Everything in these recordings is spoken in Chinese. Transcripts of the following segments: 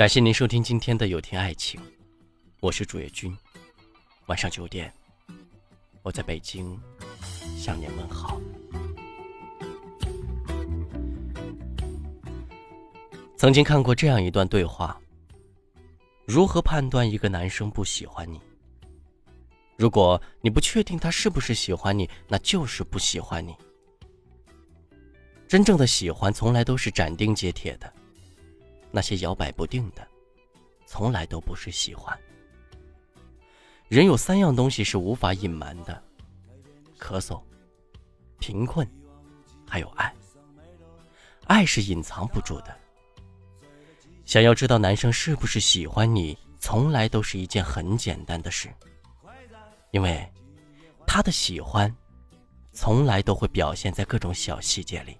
感谢您收听今天的有听爱情，我是主页君。晚上九点，我在北京向您问好。曾经看过这样一段对话：如何判断一个男生不喜欢你？如果你不确定他是不是喜欢你，那就是不喜欢你。真正的喜欢从来都是斩钉截铁的。那些摇摆不定的，从来都不是喜欢。人有三样东西是无法隐瞒的：咳嗽、贫困，还有爱。爱是隐藏不住的。想要知道男生是不是喜欢你，从来都是一件很简单的事，因为他的喜欢，从来都会表现在各种小细节里，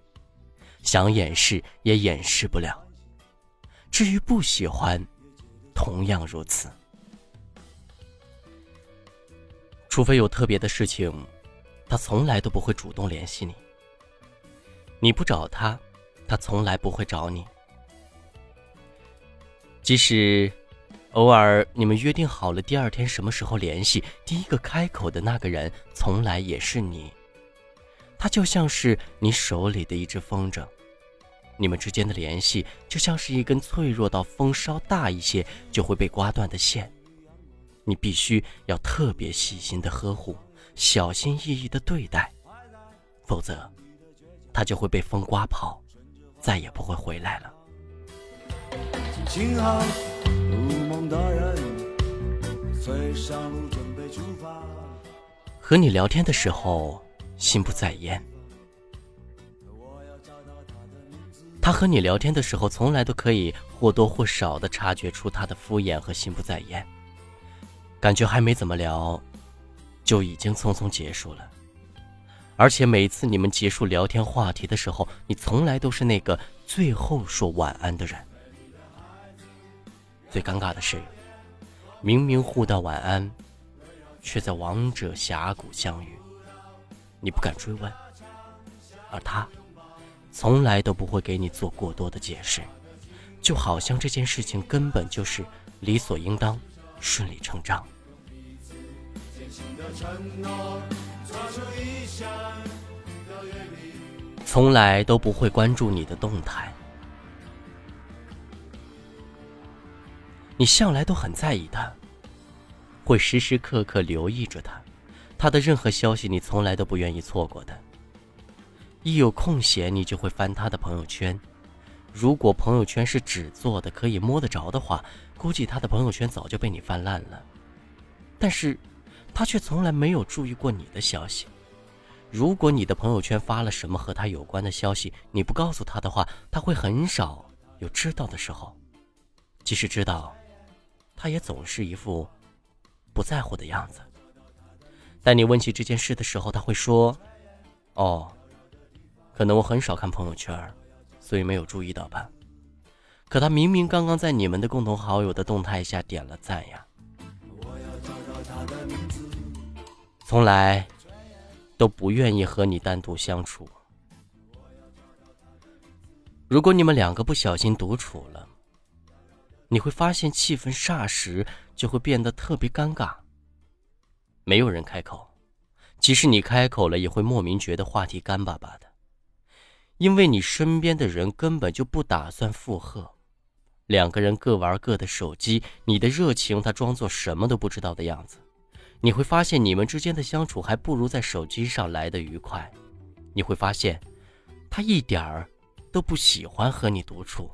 想掩饰也掩饰不了。至于不喜欢，同样如此。除非有特别的事情，他从来都不会主动联系你。你不找他，他从来不会找你。即使偶尔你们约定好了第二天什么时候联系，第一个开口的那个人从来也是你。他就像是你手里的一只风筝。你们之间的联系就像是一根脆弱到风稍大一些就会被刮断的线，你必须要特别细心的呵护，小心翼翼的对待，否则，它就会被风刮跑，再也不会回来了。和你聊天的时候，心不在焉。他和你聊天的时候，从来都可以或多或少的察觉出他的敷衍和心不在焉，感觉还没怎么聊，就已经匆匆结束了。而且每次你们结束聊天话题的时候，你从来都是那个最后说晚安的人。最尴尬的是，明明互道晚安，却在王者峡谷相遇，你不敢追问，而他。从来都不会给你做过多的解释，就好像这件事情根本就是理所应当、顺理成章。从来都不会关注你的动态，你向来都很在意他，会时时刻刻留意着他，他的任何消息你从来都不愿意错过的。一有空闲，你就会翻他的朋友圈。如果朋友圈是纸做的，可以摸得着的话，估计他的朋友圈早就被你翻烂了。但是，他却从来没有注意过你的消息。如果你的朋友圈发了什么和他有关的消息，你不告诉他的话，他会很少有知道的时候。即使知道，他也总是一副不在乎的样子。当你问起这件事的时候，他会说：“哦。”可能我很少看朋友圈，所以没有注意到吧。可他明明刚刚在你们的共同好友的动态下点了赞呀。从来都不愿意和你单独相处。如果你们两个不小心独处了，你会发现气氛霎时就会变得特别尴尬。没有人开口，即使你开口了，也会莫名觉得话题干巴巴的。因为你身边的人根本就不打算附和，两个人各玩各的手机，你的热情他装作什么都不知道的样子，你会发现你们之间的相处还不如在手机上来的愉快，你会发现，他一点儿都不喜欢和你独处。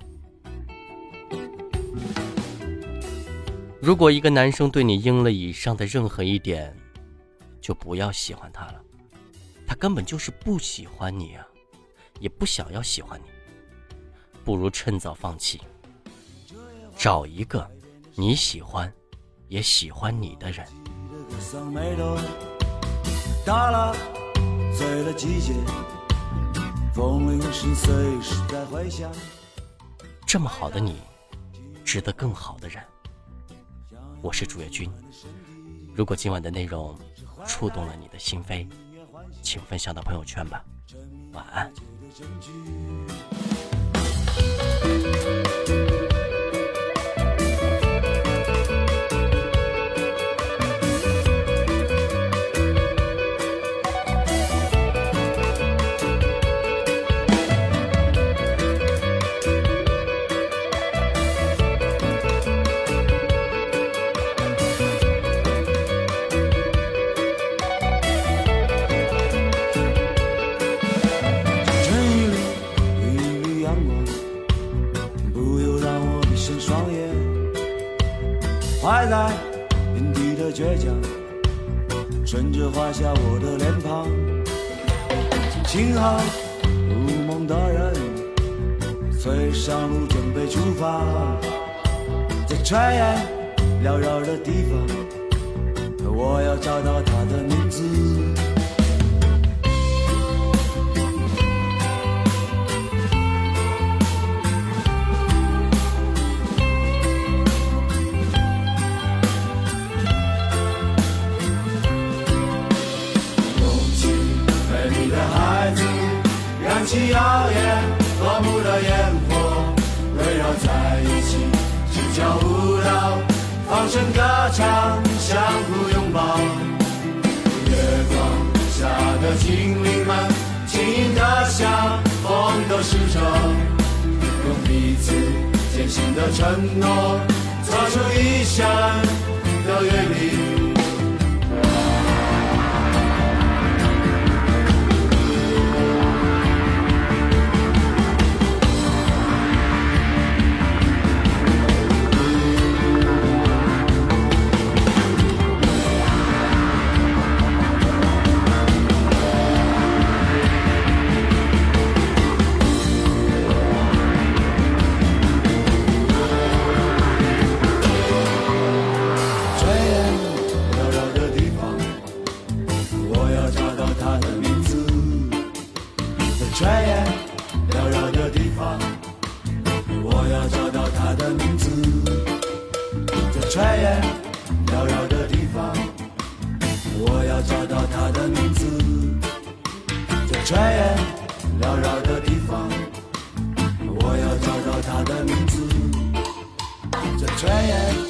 如果一个男生对你应了以上的任何一点，就不要喜欢他了，他根本就是不喜欢你啊。也不想要喜欢你，不如趁早放弃，找一个你喜欢也喜欢你的人。这么好的你，值得更好的人。我是主页君，如果今晚的内容触动了你的心扉，请分享到朋友圈吧。晚安。证据。还在平地的倔强，顺着画下我的脸庞。幸好入梦的人，随上路准备出发，在炊烟缭绕的地方，我要找到他的名字。起耀眼夺目的烟火，围绕在一起，心跳舞蹈，放声歌唱，相互拥抱。月光下的精灵们，轻盈的像风的使者，用彼此艰辛的承诺，做出一生 try it.